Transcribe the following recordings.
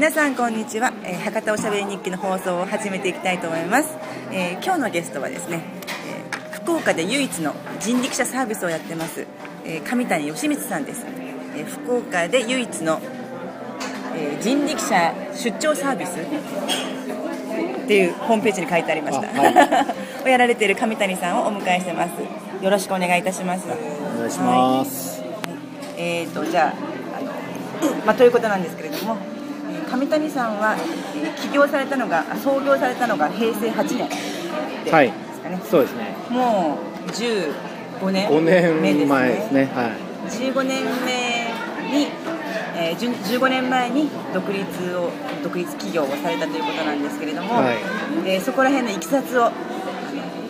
皆さんこんにちは、えー博多おしゃべり日記の放送を始めていきたいと思います、えー今日のゲストはですね、えー福岡で唯一の人力車サービスをやってます、えー上谷義光さんです、えー福岡で唯一の、えー人力車出張サービスっていうホームページに書いてありました、あ をやられている上谷さんをお迎えしてます。よろしくお願いいたします。お願いします。えー、とじゃああの、まあ、ということなんですけれども、えー上谷さんは、えー起業されたのがあ創業されたのが平成8年ではいすかね、そうですね。もう15年5目年前ですね。は15年目に、えー、じゅん15年前に独立を独立企業をされたということなんですけれども、はいえーそこら辺のいきさつを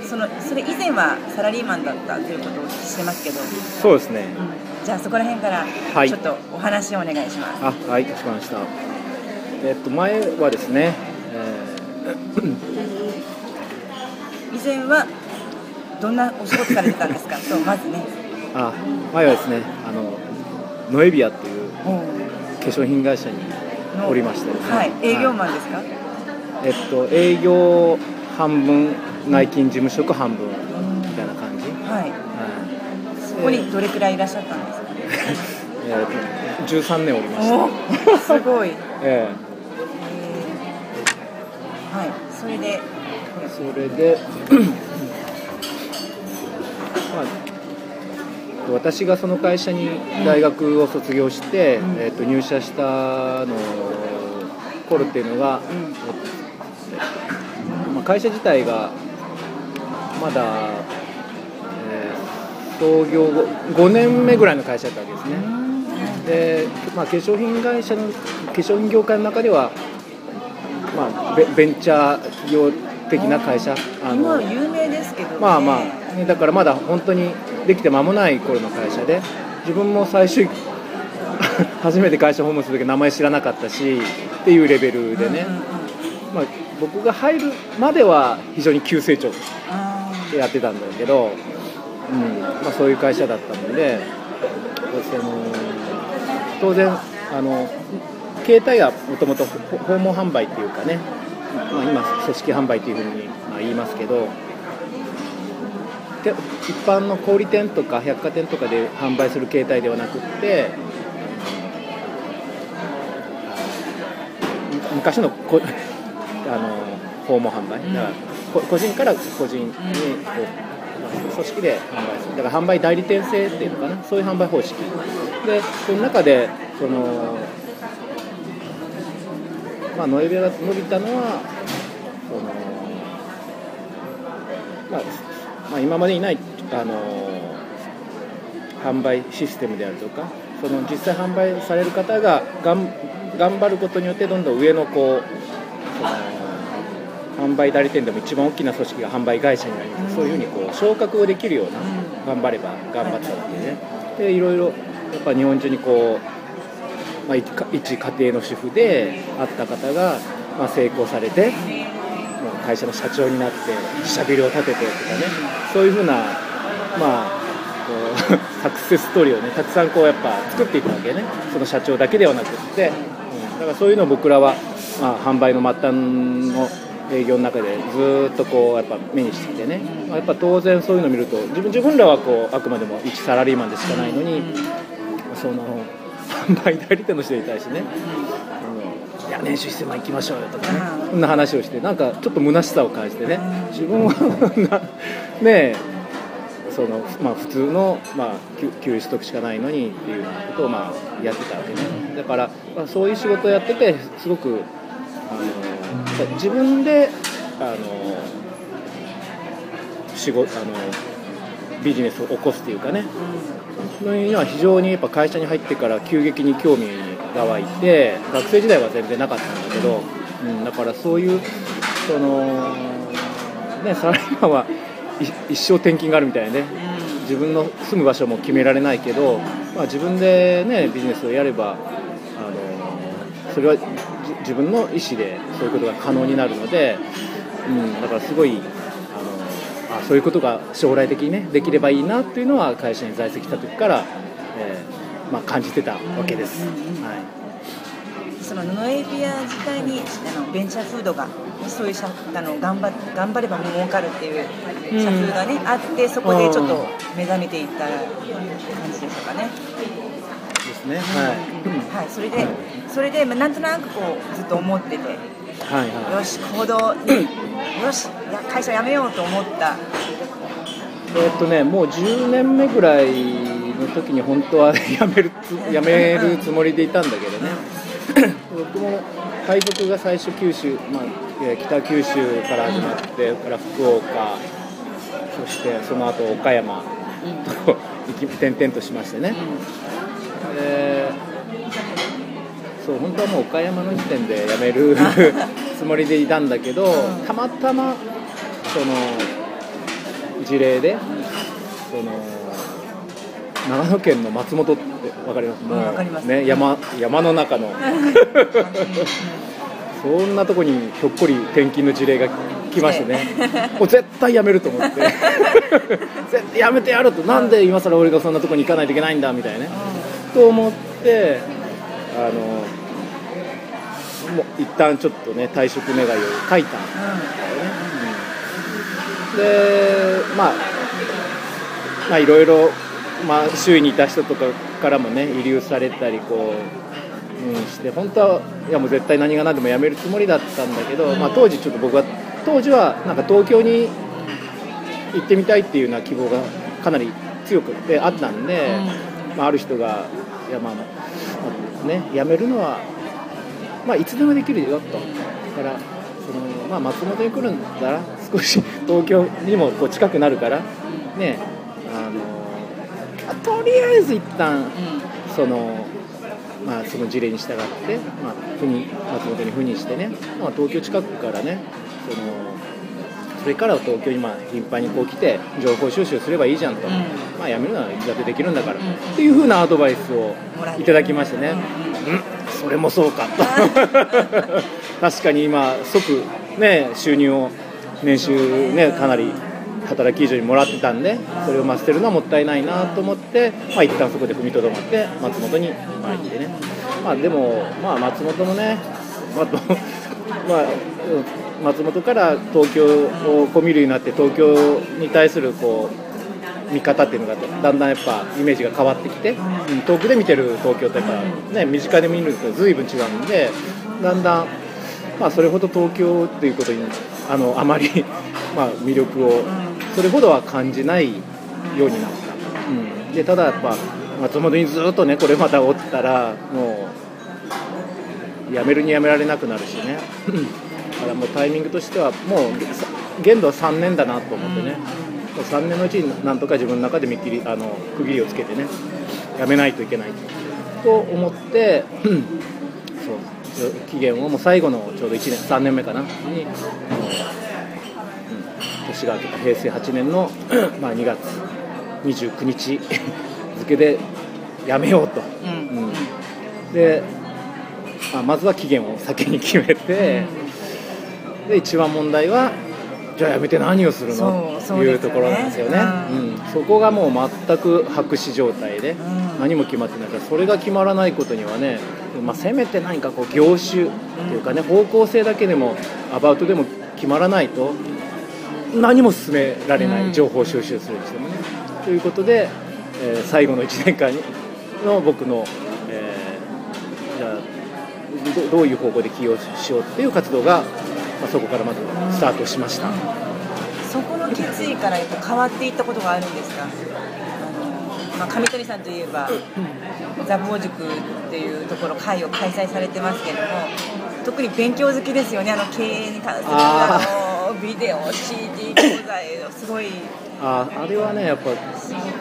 そのそれ以前はサラリーマンだったということをお聞きしてますけど、い。そうですね。じゃあそこら辺からはいちょっとお話をお願いします。あ、はい、かしこまりました。えっと前はですね、以前はどんなお仕事されてたんですか？そうまずね。えーあ、前はですね、あのノエビアっていうお化粧品会社におりましてね。はい営業マンですか、えっと営業半分、内勤事務職半分みたいな感じ。はい。はい。そこにどれくらいいらっしゃったんですか？えーと13年おりました。おすごい、ええ。ーはい。それで。えそれで、まあ、私がその会社に大学を卒業して、うん。えー、と入社したの頃っていうのが、まあ、会社自体がまだ、えー創業後5年目ぐらいの会社だったわけですね。で、まあ、化粧品会社の化粧品業界の中では、まあ、ベベンチャー業的な会社？あ今はの有名ですけど、ね、まあまあ、ね。だからまだ本当にできて間もない頃の会社で自分も最初 初めて会社訪問する時名前知らなかったしっていうレベルでね、まあ、僕が入るまでは非常に急成長やってたんだけど、うん。まあ、そういう会社だったのでその当然あの携帯はもともと訪問販売っていうかね、まあ、今組織販売っていうふうにまあ言いますけど一般の小売店とか百貨店とかで販売する携帯ではなくって昔のこ あの訪問販売。だから個人から個人にこう、組織で販売する。だから販売代理店制っていうのかな。そういう販売方式。でその中でそのまあノエビアが伸びたのはその、まあまあ、今までにないあの販売システムであるとかその実際販売される方ががん頑張ることによってどんどん上のこうその販売代理店でも一番大きな組織が販売会社になります。そういうふうにこう昇格をできるような頑張れば頑張ったわけでね。でいろいろやっぱ日本中にこう、まあ、一家庭の主婦であった方が、まあ、成功されてもう会社の社長になって自社ビルを建ててとかね。そういうふうなまあこう サクセスストーリーをねたくさんこうやっぱ作っていくわけね。その社長だけではなくって、うん、だからそういうのを僕らは、まあ、販売の末端の営業の中でずっとこうやっぱ目にしてきてね、まあ、やっぱ当然そういうのを見ると自分自分らはこうあくまでも一サラリーマンでしかないのにその販売代理店の人に対してね。あのいや年収1000万行きましょうよとかね。うんそんな話をしてなんかちょっと虚しさを感じてね。自分はな ねえそのまあ、普通の、まあ、給給与取得しかないのにっていうようなことを、まあ、やってたわけね。だから、まあ、そういう仕事をやっててすごくあの自分であの仕事あのビジネスを起こすっていうかね。のには非常にやっぱ会社に入ってから急激に興味が湧いて学生時代は全然なかったんだけど、うん、だからそういうその、ね、サラリーマンは一生転勤があるみたいなね。自分の住む場所も決められないけど、まあ、自分で、ね、ビジネスをやればあのそれは自分の意思でそういうことが可能になるので、うん、だからすごいあそういうことが将来的にねできればいいなっていうのは会社に在籍した時から、えーまあ、感じてたわけです。はい。その布エビア自体にあのベンチャーフードがそういう社あの頑張頑張れば儲かるっていう社風がね、あってそこでちょっと目覚めていった感じでしょうかね。ですね。はい、はい、それで、それで、まあ、なんとなくこうずっと思ってて、はいはい。よし、行動、よし、会社辞めようと思った、えーっとね、もう10年目ぐらいの時に本当は 辞めるつ 辞めるつもりでいたんだけどね、僕も配属が最初九州、まあ、えー北九州から始まって、から福岡、そしてその後岡山と転々としましてね。でそう本当はもう岡山の時点で辞める つもりでいたんだけど、たまたまその事例でその長野県の松本って分かります？もうんわかります。ね、山山の中の。そんなとこにひょっこり転勤の事例が来ましてね。もう絶対辞めると思って。絶対辞めてやると。なんで今更俺がそんなとこに行かないといけないんだ？みたいなね。と思ってあのもう一旦ちょっとね退職願いを書いたんでまあまあいろいろ、まあ、周囲にいた人とかからもね慰留されたりこう、うん、して本当はいやもう絶対何が何でも辞めるつもりだったんだけど、まあ、当時ちょっと僕は当時はなんか東京に行ってみたいっていうような希望がかなり強くてあったんで、まあ、ある人がいやまあ、まあね辞めるのはまあ、いつでもできるよと、だからその、まあ、松本に来るんだら、少し 東京にもこう近くなるから、ね、あのまあとりあえず一旦その、まあ、その事例に従って、まあ、赴任松本に赴任してね、まあ、東京近くからね、そのそれからは東京にまあ頻繁にこう来て、情報収集すればいいじゃんと、まあ、辞めるならいつだってできるんだから、っていうふうなアドバイスをいただきましてね。うん。それもそうかと。確かに今即ね収入を年収ねかなり働き以上にもらってたんでそれをまあ捨てるのはもったいないなと思ってまあ一旦そこで踏みとどまって松本にまあ行ってね。まあでもまあ松本もねまあどまあうん松本から東京をこう見るようになって東京に対するこう見方っていうのがだんだんやっぱイメージが変わってきて、うん遠くで見てる東京とやっぱね身近で見ると随分違うんでだんだんまあそれほど東京っていうことにあのあまり まあ魅力をそれほどは感じないようになった、うん、でただやっぱ松本にずっとねこれまたおったらもう辞めるに辞められなくなるしね。からもうタイミングとしてはもう限度は3年だなと思ってね、もう3年のうちになんとか自分の中で見切りあの区切りをつけてねやめないといけないと思ってうん そう期限をもう最後のちょうど1年3年目かなに、うん年が明けた平成8年の、まあ、2月29日 付でやめようと、うん。うん。で、まあ、まずは期限を先に決めて、で一番問題はじゃあやめて何をするの？というところなんですよね。うん。うん。そこがもう全く白紙状態で、ん。何も決まってないからそれが決まらないことにはね、まあ、せめて何かこう業種っていうかね、方向性だけでもアバウトでも決まらないと何も進められない、うん。情報収集するにしてもね。ということで、えー最後の1年間の僕の、えーじゃあどどういう方向で起用しようっていう活動が、まあ、そこからまずスタートしました。そこの決意からやっぱ変わっていったことがあるんですか？まあ、上谷さんといえば座坊塾っていうところ会を開催されてますけども特に勉強好きですよね。あの経営に関するああのビデオ CD 教材すごい。ああれはねやっぱ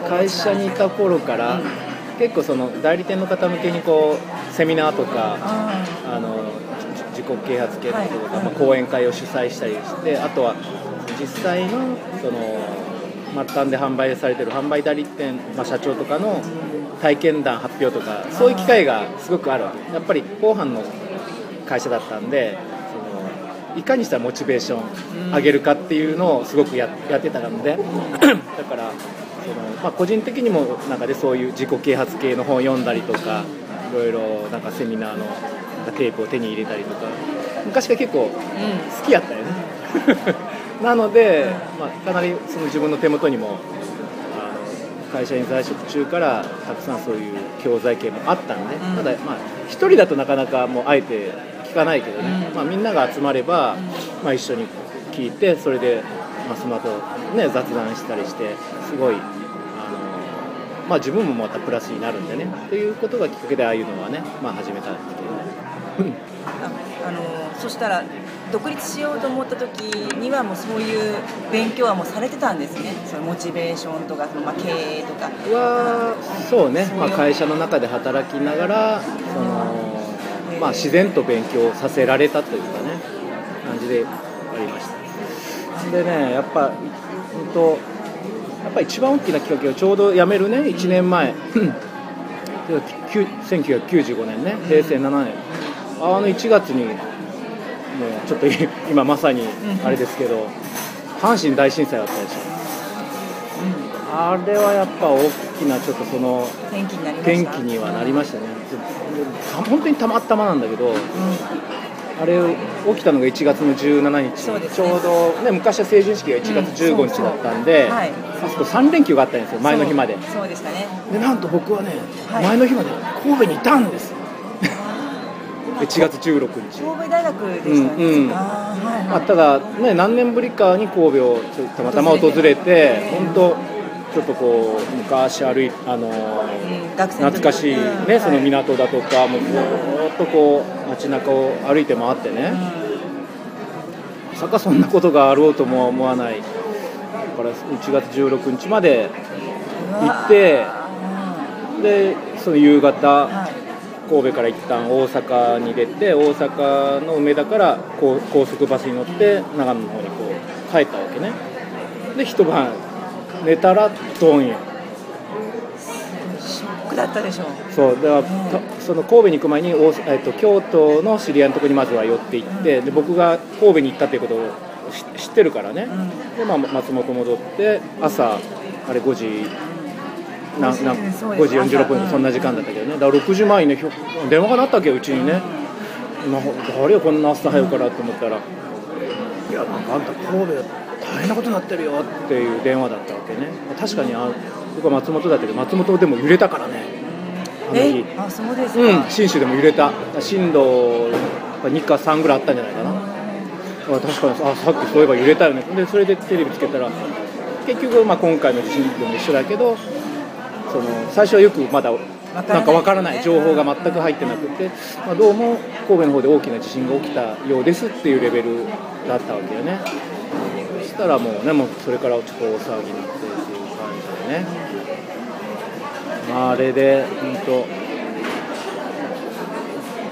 会社にいた頃から、結構その代理店の方向けにこうセミナーとかああのじ自己啓発系のこととか、はい。まあ、講演会を主催したりしてあとは実際のその末端で販売されてる販売代理店、まあ、社長とかの体験談発表とかそういう機会がすごくあるわけ。やっぱり後半の会社だったんでそのいかにしたらモチベーション上げるかっていうのをすごくややってたので だからその、まあ、個人的にもなんかでそういう自己啓発系の本を読んだりとかいろいろなんかセミナーのテープを手に入れたりとか。昔から結構うん好きやったよね。なので、まあ、かなりその自分の手元にも会社に在職中からたくさんそういう教材系もあったので、うん。ただまあ一人だとなかなかもうあえて聞かないけどね、うん。まあ、みんなが集まれば、まあ、一緒に聞いてそれで、まあ、その後ね雑談したりしてすごいまあ、自分もまたプラスになるんでね。ということがきっかけでああいうのはね、まあ、始めた。ああのそしたら独立しようと思った時にはもうそういう勉強はもうされてたんですね。そのモチベーションとかその、まあ、経営とか。はそうね、まあ、会社の中で働きながらその、まあ、自然と勉強させられたというかね感じでありました。でねやっぱ本当やっぱ一番大きなきっかけはちょうど辞めるね1年前。きゅ1995年ね平成7年あの1月にもうちょっと 今まさにあれですけど阪神大震災あったでしょ。あれはやっぱ大きなちょっとその転機にはなりましたね。た本当にたまたまなんだけどあれ起きたのが1月の17日、ちょうど、ね、昔は成人式が1月15日だったんで、うん。そうそうはい。そうすると3連休があったんですよ前の日まで。そうそうでしたね。でなんと僕はね、はい。前の日まで神戸にいたんです1月16日。神戸大学でしたね、うんうん。あーはいまあ、はいただ、ね、何年ぶりかに神戸をちょたまたま訪れて本当ちょっとこう昔歩いあの懐かしい、ねうんその港だとかもうずーっとこう街中を歩いて回ってね、まさかそんなことがあろうとも思わない。だから1月16日までうん行ってうでその夕方はい神戸から一旦大阪に出て大阪の梅田からこう高速バスに乗って長野の方にこう帰ったわけね。で一晩寝たらドンよショックだったでしょう。そうだから、たその神戸に行く前に大阪、えっと、京都の知り合いのところにまずは寄って行ってで僕が神戸に行ったということを知知ってるからね、うん。で、まあ、松本戻って朝あれ5時ななうんそうです。5時46分そんな時間だったけどね。だから6時前にね電話が鳴ったわけようちにね、な誰よこんな朝早くからと思ったら「いやなんかあんた神戸大変なことになってるよ」っていう電話だったわけね。確かにあ僕は松本だったけど松本でも揺れたからね。あの日。え？あそうですか、うん信州でも揺れた。震度2か3ぐらいあったんじゃないかな。あ確かにあさっきそういえば揺れたよね。でそれでテレビつけたら結局、まあ、今回の地震でも一緒だけどその最初はよくまだなんかわからない情報が全く入ってなくて、まあ、どうも神戸の方で大きな地震が起きたようですっていうレベルだったわけよね。そしたらもうねもうそれからちょっと大騒ぎになってっていう感じでね。まああれで本当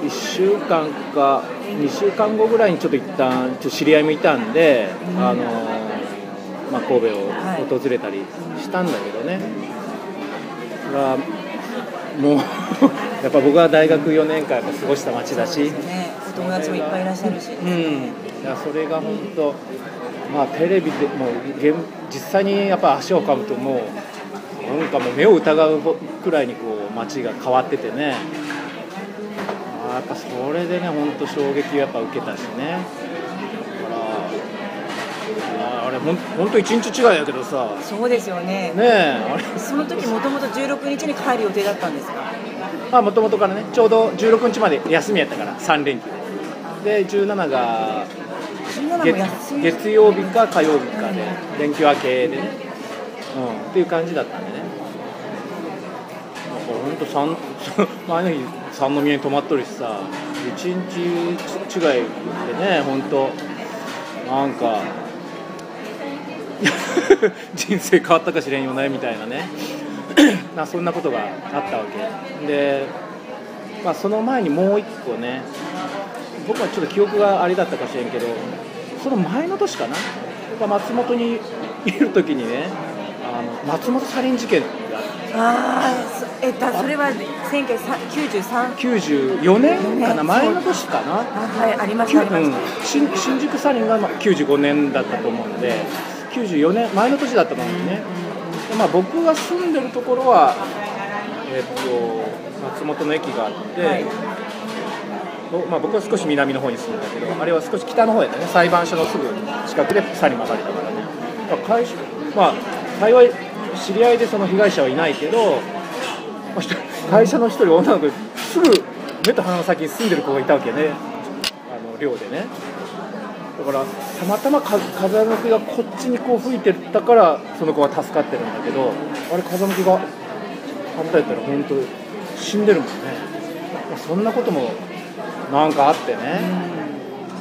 1週間か2週間後ぐらいにちょっと一旦ちょ知り合いもいたんで、あのまあ、神戸を訪れたりしたんだけどね、がもう やっぱ僕は大学4年間過ごした街だし、ね。お友達もいっぱいいらっしゃるし、うん、いやそれが本当、まあ、テレビでもう現実際にやっぱ足をかむともうなんかもう目を疑うくらいにこう街が変わっててね。あーやっぱそれでね本当衝撃をやっぱ受けたしねあれほん本当一日違いやけどさ。そうですよね。ねえあれ。その時もともと16日に帰る予定だったんですか？まあもともとからねちょうど16日まで休みやったから3連休。でで17が17も月月曜日か火曜日かで連休明けでね、うん、っていう感じだったんでね。だから本当三 前の日三宮に泊まっとるしさ一日違いでね本当なんか 人生変わったかしれんよねみたいなね。なそんなことがあったわけ。で、まあ、その前にもう一個ね僕はちょっと記憶があれだったかしれんけどその前の年かな。松本にいる時にねあの松本サリン事件がああそえだそれは1993 94年かな？ね前の年かな？あはいありましたうん。新新宿サリンがまあ95年だったと思うので94年前の年だったと思うんですね、でまあ、僕が住んでるところは、えっと松本の駅があって、はい。まあ、僕は少し南の方に住んだけどあれは少し北の方やったね。裁判所のすぐ近くで去りまかれたからね。だから会社まあ幸い知り合いでその被害者はいないけど、まあ会社の一人女の子すぐ目と鼻の先に住んでる子がいたわけね。あの寮でねだからたまたまか風向きがこっちにこう吹いてたからその子は助かってるんだけどあれ風向きが反対やったら本当死んでるもんね、まあそんなこともなんかあってね、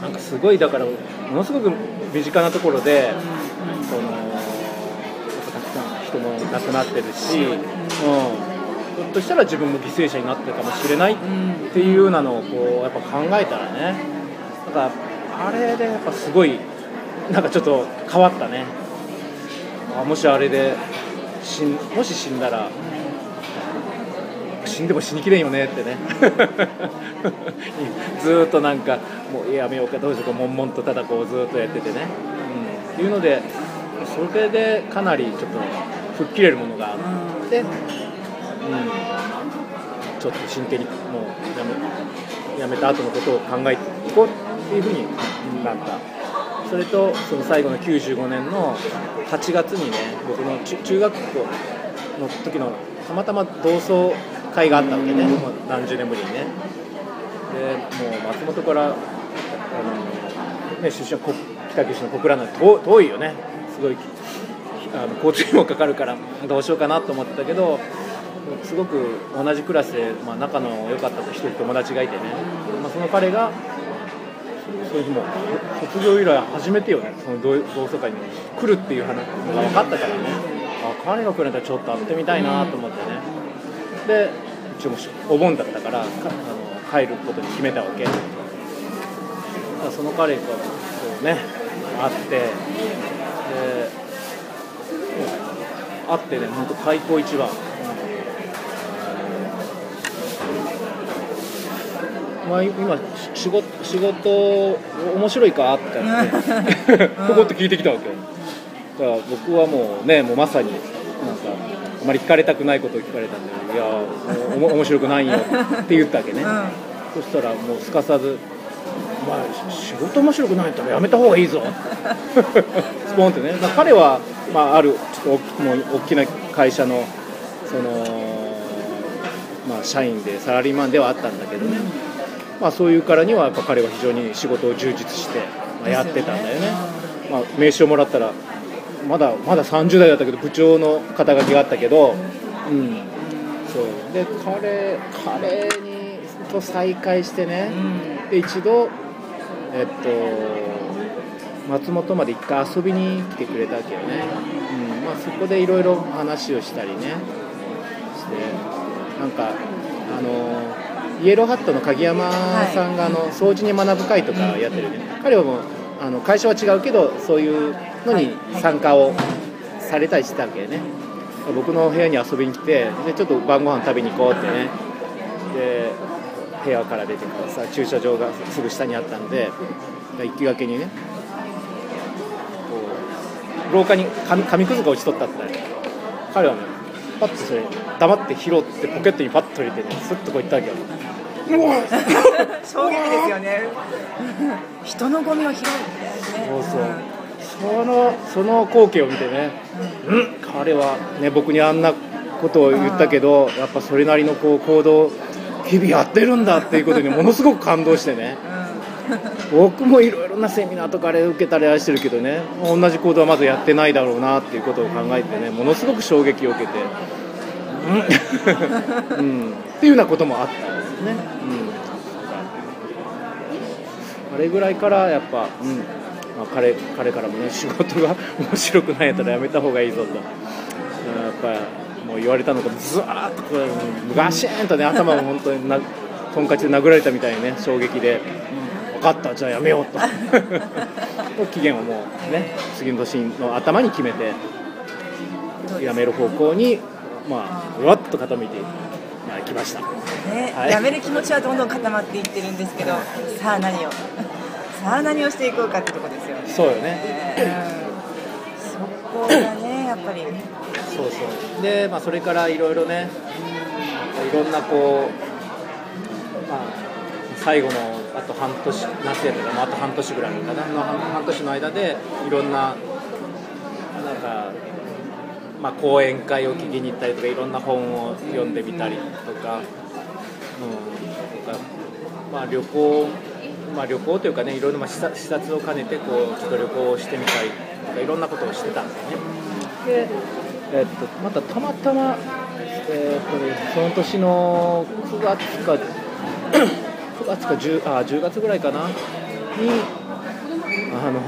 なんかすごいだからものすごく身近なところで、そのたくさん人も亡くなってるし、うん、ひょっとしたら自分も犠牲者になってるかもしれないっていうようなのをこうやっぱ考えたらね。なんかあれでやっぱすごいなんかちょっと変わったね。あもしあれで死んもし死んだら死んでも死にきれんよねってね。ずっとなんかもうやめようかどうしようか悶々とただこうずっとやっててね、うん、っていうのでそれでかなりちょっと吹っ切れるものがあって、うん、ちょっと真剣にもうやめやめた後のことを考えていこう。っていうふうになった。それとその最後の95年の8月にね僕の中学校の時のたまたま同窓会があったわけね、もう何十年ぶりにね。でもう松本からあの、ね、出身は北九州の小倉なんて遠いよね。すごいあの交通費もかかるからどうしようかなと思ってたけどすごく同じクラスで、まあ、仲の良かった人友達がいてね、まあ、その彼がそういう日も卒業以来初めてよね。その同窓会に来るっていう話が分かったからね。あ彼が来るんだったらちょっと会ってみたいなと思ってね。で一応もお盆だったからかあの帰ることに決めたわけ。だからその彼がこうね会ってで会ってね本当開口一番。まあ、今仕事仕事面白いか？って。言ってここって聞いてきたわけ。よだから僕はもうねもうまさになんかあまり聞かれたくないことを聞かれたんで「いやおも面白くないよ」って言ったわけね、そしたらもうすかさず「お前仕事面白くないんだったらやめた方がいいぞ」スポンってね、まあ、彼は、まあ、あるちょっと大きもう大きな会社のその、まあ、社員でサラリーマンではあったんだけどね、まあ、そういうからにはやっぱ彼は非常に仕事を充実して、まあ、やってたんだよね、まあ、名刺をもらったらまだまだ30代だったけど部長の肩書きがあったけど、うん、そう。で彼彼にと再会してね、で一度えっと松本まで一回遊びに来てくれたわけよね、うん。まあ、そこでいろいろ話をしたりねしてなんかあのイエローハットの鍵山さんがあの掃除に学ぶ会とかやってるね、彼はもうあの会社は違うけどそういうのに参加をされたりしてたわけよね。僕の部屋に遊びに来てでちょっと晩ご飯食べに行こうってね。で部屋から出てからさ駐車場がすぐ下にあったんで行きがけにね。こう廊下に紙紙くずが落ちとったって。彼はねパッとそれ黙って拾ってポケットにパッと入れてねスッとこういったわけよ。衝撃ですよね。人のゴミを拾うそうそう。そのその光景を見てね、うん、彼はね僕にあんなことを言ったけどやっぱそれなりのこう行動日々やってるんだっていうことにものすごく感動してね 僕もいろいろなセミナーとかあれ受けたりあれしてるけどね同じ行動はまずやってないだろうなっていうことを考えてねものすごく衝撃を受けて、うん、っていうようなこともあったんですね、うん、あれぐらいからやっぱ、うん。まあ、彼彼からもね仕事が面白くないやったらやめた方がいいぞと、やっぱもう言われたのがずわーっとこうガシーンとね頭を本当になとんかちで殴られたみたいにね衝撃で。分かったじゃあやめようと。期限をもうね次の年の頭に決めてやめる方向にまあうわっと傾いて、まあ、きました、ねはい。やめる気持ちはどんどん固まっていってるんですけどさあ何を？さあ何をしていこうかってとこですよね。そうよね。うん。そこがねやっぱり。そうそう。で、まあ、それからいろいろねいろんなこう、まあ、最後のあと半年夏やったからもうあと半年ぐらいかなの半半年の間でいろんななんか、まあ、講演会を聞きに行ったりとかいろんな本を読んでみたりとか,、うん、とかまあ、旅行、まあ、旅行というかねいろいろまあ視察を兼ねてこうちょっと旅行をしてみたいとかいろんなことをしてたんですね。でえっと、またたまたま、えーっとね、その年の9月か9月か 10, あ10月ぐらいかな。にあの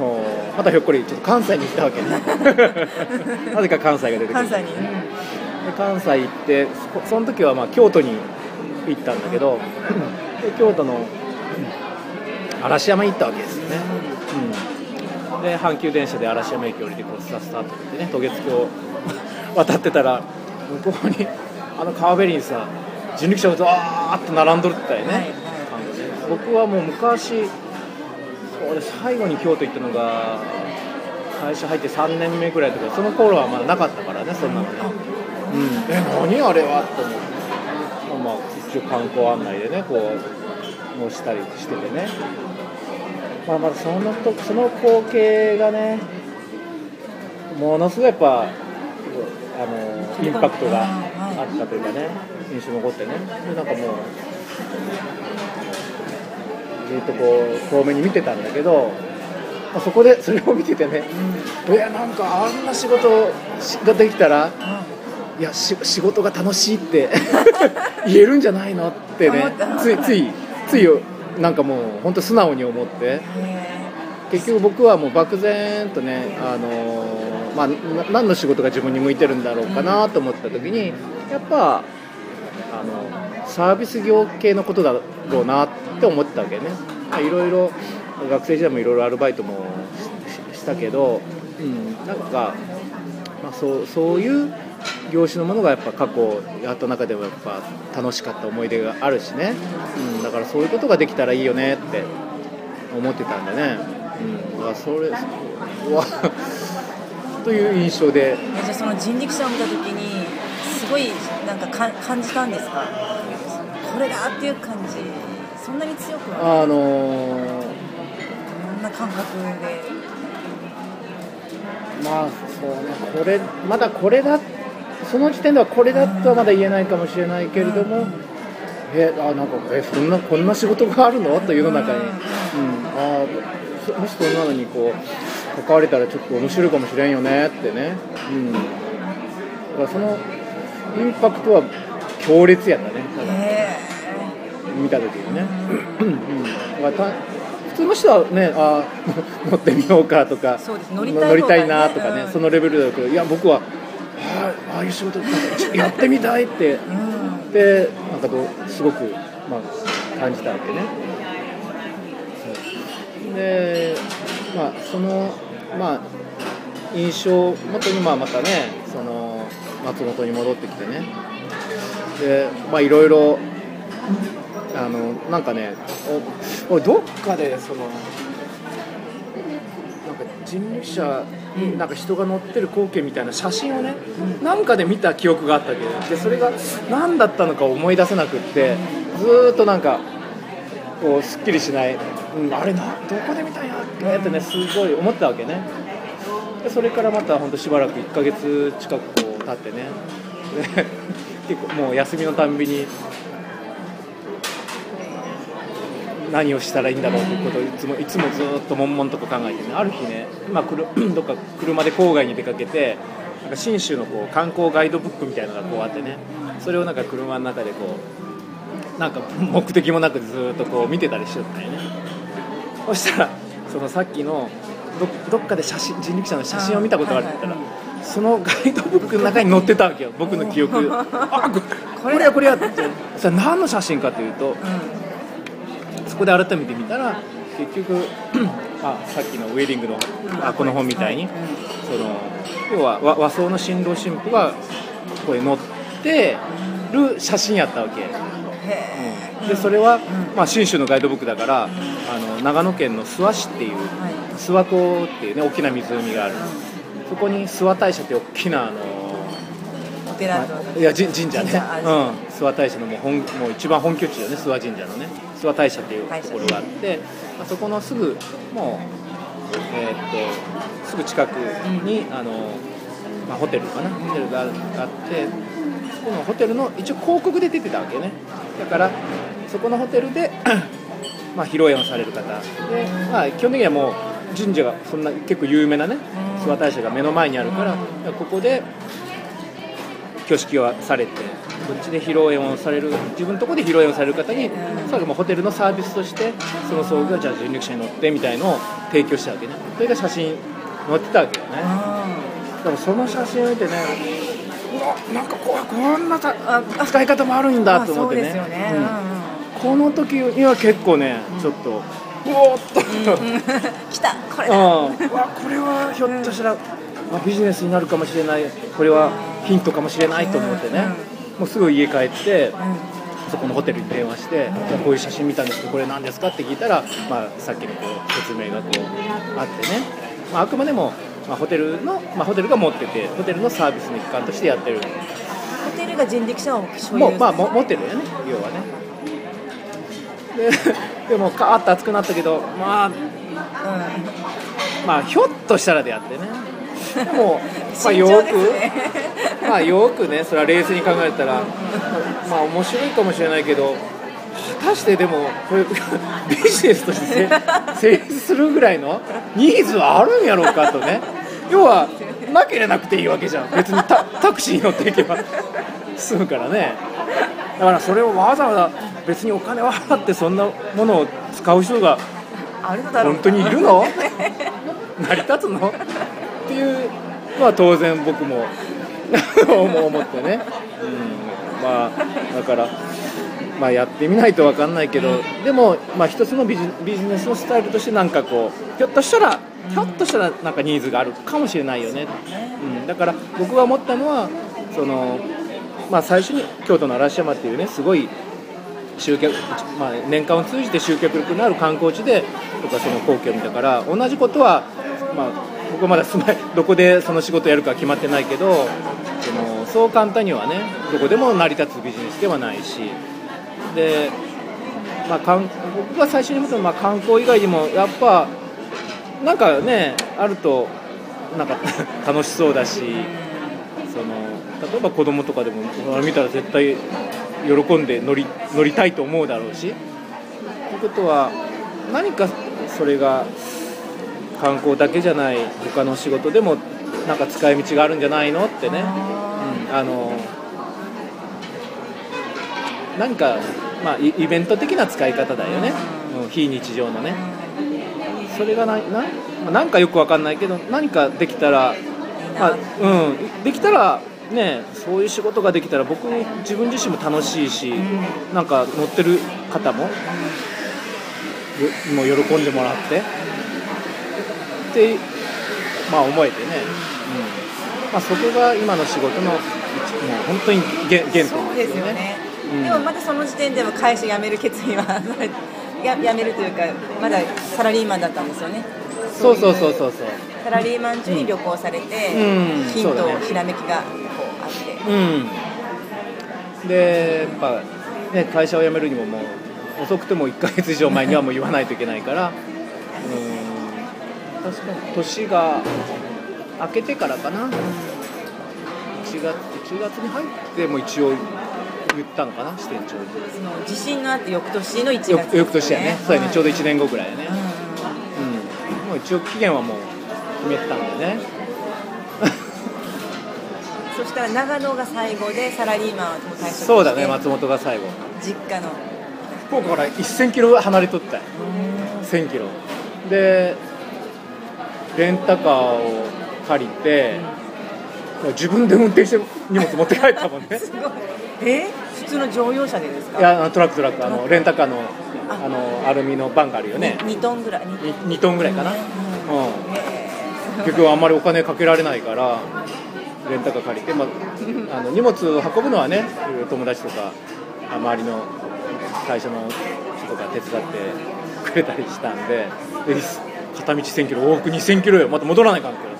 またひょっこりちょっと関西に行ったわけね。なぜか関西が出てくる。関西に。で関西行ってそその時はまあ京都に行ったんだけどで京都の嵐山に行ったわけですよね、うん、で阪急電車で嵐山駅降りてこうスタスタと行ってね渡月橋を 渡ってたら向こうにあの川べりにさ人力車がザーッと並んどるって言ったよね、はい僕はもう昔俺最後に京都行ったのが会社入って3年目ぐらいとかその頃はまだなかったからねそんなのね。うん。え何あれは？と思ってまあ一応観光案内でねこう載したりしててね。まあまあそのとその光景がねものすごいやっぱあのインパクトがあったというかね印象に残ってね。でなんかもうずっとこう遠目に見てたんだけど、まあそこで それを見ててね、いやなんかあんな仕事ができたらいやし仕事が楽しいって 言えるんじゃないのってねついついついなんかもう本当素直に思って。へ結局僕はもう漠然とね、あのーまあ、な何の仕事が自分に向いてるんだろうかなと思った時にやっぱあのサービス業系のことだろうなっって思ってたわけね。まいろいろ学生時代もいろいろアルバイトもしたけど、うん、なんか、まあ、そうそういう業種のものがやっぱ過去やった中ではやっぱ楽しかった思い出があるしね、うん、だからそういうことができたらいいよねって思ってたんでね、うん、だそれはという印象で。じゃあその人力車を見た時にすごいなんか感じたんですか？これだっていう感じ。そんなに強くはあのーどんな感覚で。まあそうね。これまだこれだその時点ではこれだとはまだ言えないかもしれないけれども、えあなんかえそんなこんな仕事があるの？という世の中に、うん、あそもしそんなのにこう関われたらちょっと面白いかもしれんよねってね、うん、だからそのインパクトは強烈やったね見た時にね、うん、だからた普通の人はねあ 乗ってみようかとか乗りたいなとかね、うん。そのレベルだけどいや僕はああああいう仕事やってみたいってえうん。でなんかどうすごく、まあ、感じたわけね。でまあそのまあ印象をもとにまあまたねその松本に戻ってきてね。でまあいろいろあのなんかねお俺どっかでそのなんか人力車になんか人が乗ってる光景みたいな写真をね、なんかで見た記憶があったけ。どでそれが何だったのか思い出せなくってずーっとなんかこうすっきりしない、うん、あれなどこで見たんやってねすごい思ったわけね。でそれからまた本当しばらく1ヶ月近くこう経ってね。で結構もう休みのたんびに何をしたらいいんだろうということをいつもいつもずっと悶々と考えてね。ある日ね、まあ、くる どっか車で郊外に出かけてなんか信州のこう観光ガイドブックみたいなのがこうあってね。それをなんか車の中でこうなんか目的もなくずっとこう見てたりしよったんよね。そしたらそのさっきのどどっかで写真人力車の写真を見たことがあるって言ったら、そのガイドブックの中に載ってたわけよ。僕の記憶。あここれやこれやって。それ何の写真かというとそこで改めて見たら結局 あさっきのウェディングのあこの本みたいに、はい。その要は和和装の新郎新婦がここに載ってる写真やったわけ、へうん。でそれは、まあ、信州のガイドブックだから、あの長野県の諏訪市っていうはい。諏訪湖っていうね大きな湖がある。そこに諏訪大社って大きなあのお寺といやじ神社ねうん、諏訪大社のもう本もう一番本拠地よね諏訪神社のね諏訪大社っていうところがあって、まあ、そこのすぐもう、えーっとすぐ近くに、あのまあ、ホテルかな？ホテルがあってそこのホテルの一応広告で出てたわけね。だからそこのホテルで まあ披露宴をされる方。で、まあ、基本的にはもう神社がそんな結構有名なね諏訪大社が目の前にあるからここで挙式をされてこっちで披露宴をされる自分のところで披露宴をされる方にそれがもうホテルのサービスとしてその葬儀がじゃあ人力車に乗ってみたいのを提供したわけね。それが写真載ってたわけよね。でもその写真を見てねうわなんかこうこんなた使い方もあるんだと思ってね。そうん。うんうん。この時には結構ねちょっとうおーっと、来たこれうん、だうわこれはひょっとしたら、まあ、ビジネスになるかもしれない。これはヒントかもしれないと思ってね、もうすぐ家帰って、そこのホテルに電話して、こういう写真見たんですけどこれ何ですかって聞いたら、まあ、さっきのこう説明がこうあってね、まあ、あくまでも、まあ、ホテルの、まあ、ホテルが持っててホテルのサービスの一環としてやってる。ホテルが人力車をもうまあも持ってるよね要はね。で でもカーッと熱くなったけどまあまあひょっとしたらであってね。でも、まあ、よく、ねまあよくねそれは冷静に考えたらまあ面白いかもしれないけど果たしてでもこれ ビジネスとしてせ成立するぐらいのニーズはあるんやろうかとね。要はなければなくていいわけじゃん。別にタタクシーに乗っていけば済むからね。だからそれをわざわざ別にお金を払ってそんなものを使う人が本当にいるの？成り立つの？っていうのは当然僕も思 思ってね、うん、まあだから、まあ、やってみないと分かんないけどでも、まあ、一つのビジビジネスのスタイルとしてなんかこうひょっとしたらひょっとしたらなんかニーズがあるかもしれないよね、うん、だから僕が思ったのはその、まあ、最初に京都の嵐山っていうねすごい集客、まあ、年間を通じて集客力のある観光地で僕はその光景を見たから同じことは、まあ、僕はまだ住まいどこでその仕事やるか決まってないけどそのそう簡単にはねどこでも成り立つビジネスではないし。で、まあ、僕が最初に思ったのは、ま、観光以外にもやっぱなんかねあるとなんか 楽しそうだしその例えば子供とかでも見たら絶対喜んで乗り乗りたいと思うだろうし。ということは何かそれが観光だけじゃない他の仕事でもなんか使い道があるんじゃないのってね、うん、あの何か、まあ、イイベント的な使い方だよね、うん、非日常のね。それがななまあなんかよくわかんないけど何かできたら、まあうん、できたらねそういう仕事ができたら僕自分自身も楽しいし、なんか乗ってる方も、よもう喜んでもらってってまあ思えてね、うん。まあ、そこが今の仕事の一もう本当に原原点。でよね。ですすよね、うん。でもまだその時点では会社辞める決意は や辞めるというかまだサラリーマンだったんですよね。そうそうそううそう。そうサラリーマン中に旅行されて、うん。ヒント、そうだねひらめきがこうあって。うん、でやっぱ、ね、会社を辞めるにももう遅くても1ヶ月以上前にはもう言わないといけないから。う ん年が明けてからかな。1月1月に入っても一応言ったのかな支店長に。その地震のあって翌年の1月、よ翌年やね。そうやね、ちょうど1年年後ぐらいやね、うん。うん、もう一応期限はもう決めてたんでね。そしたら長野が最後でサラリーマンはもう退職してそうだね。松本が最後。実家の。福岡から1000キロ離れとったよ。1000キロ。でレンタカーを借りて自分で運転して荷物持って帰ったもんね。すごい。え？普通の乗用車でですか？いやあのトラックトラックあのレンタカーのあ。のアルミのバンがあるよね。2トンぐらい？に 2, トンぐらいかな、う。ん。うん、結局あんまりお金かけられないからレンタカー借りて、まあ、あの荷物を運ぶのはね友達とかあ周りの会社の人が手伝ってくれたりしたんでで片道1000キロ往復2000キロよ。また戻らないかんけどさ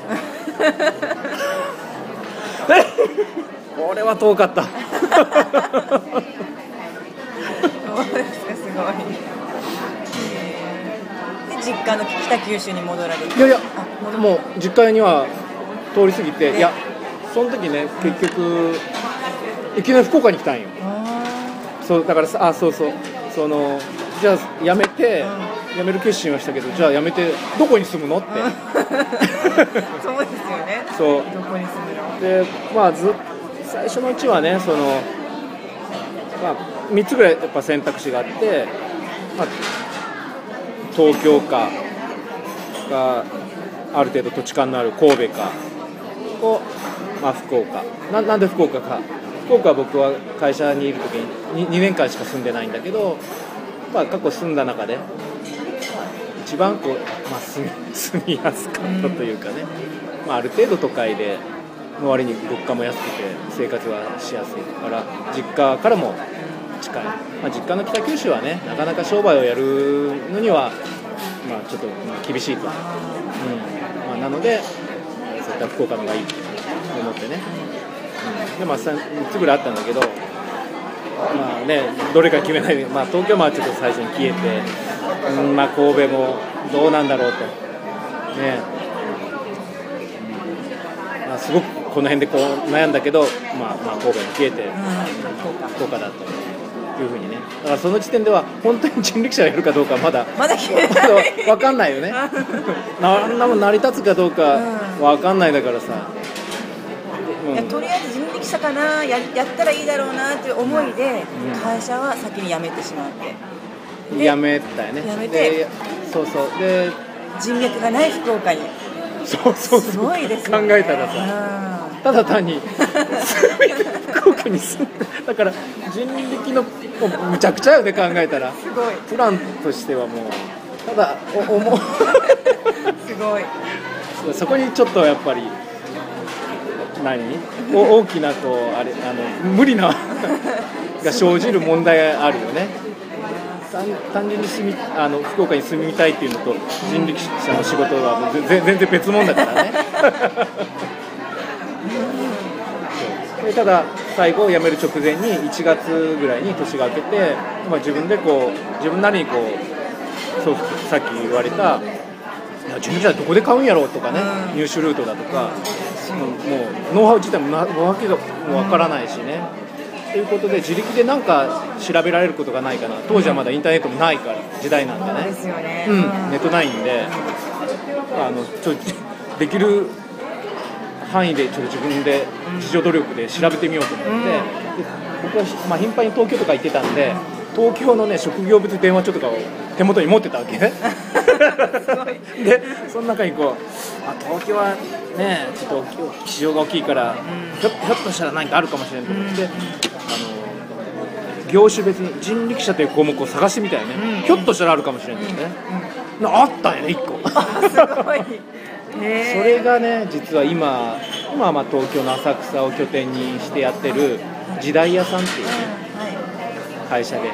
これは遠かった。そうですかすごい。実家の北九州に戻られる。いやいやもう実家には通り過ぎて、ねいやその時ね結局いきなり福岡に来たんよ。あそうだからさあそうそう。そのじゃあ辞めて、辞める決心はしたけどじゃあ辞めてどこに住むのって、ー そうですよね。そう。どこに住むの。でまあず最初のうちはねその、まあ、3つぐらいやっぱ選択肢があって、まあ、東京かがある程度土地勘のある神戸かを、まあ、福岡。ななんで福岡か。福岡は僕は会社にいる時に 2, 2年間しか住んでないんだけど、まあ、過去住んだ中で一番こう、まあ、住み 住みやすかったというかね、まあ、ある程度都会での割に物価も安くて生活はしやすいから実家からも近い、まあ、実家の北九州はねなかなか商売をやるのには、まあ、ちょっとま厳しいと、うん。まあ、なのでそういった福岡の方がいいと思ってね、うん、でまあ 3, つぐらいあったんだけどまあねどれか決めないで、まあ、東京もちょっと最初に消えて、うんまあ、神戸もどうなんだろうと。ね。まあ、すごくこの辺でこう悩んだけど、まあ、まあ神戸に消えてうん福岡だというふうにね。だからその時点では本当に人力車をやるかどうかはまだまだ分かんないよね。なあんなもん成り立つかどうか分かんないだからさ、うん。いやとりあえず人力車かな。ややったらいいだろうなという思いでうん。会社は先に辞めてしまって。でやめたよね。やめて。でそうそう。で人脈がない福岡に。そうそうすそう。ごいですよ、ね、考えたらさ。さただ単に 福岡に住んでだから人力のむちゃくちゃよね考えたら。すごい。プランとしてはもう。ただお思う。すごい。そこにちょっとやっぱり何？お大きなこうあれあの無理な が生じる問題があるよね単単純に住みあの福岡に住みたいっていうのと人力車の仕事はもうぜ全然別物だからね ただ最後辞める直前に1月ぐらいに年が明けて、まあ、自分でこう自分なりにこうそうさっき言われた人力車どこで買うんやろうとかね、うん入手ルートだとか、もうもうノウハウ自体もなわけがもうわからないしね。ということで自力で何か調べられることがないかな。当時はまだインターネットもないから時代なんでね。そうですよね、うん、ネットないんで。あのちょできる範囲でちょっと自分で自助努力で調べてみようと思って、うん。で僕は、まあ、頻繁に東京とか行ってたんで東京のね職業別電話帳とかを手元に持ってたわけね。でその中にこうあ東京はねちょっと市場が大きいから、ひょひょっとしたら何かあるかもしれないと思って、あの業種別に人力車という項目を探してみたよね、うん。ひょっとしたらあるかもしれないってね、なあったよね1個。すごい。ねそれがね実は今今はまあ東京の浅草を拠点にしてやってる時代屋さんっていうねは会社で。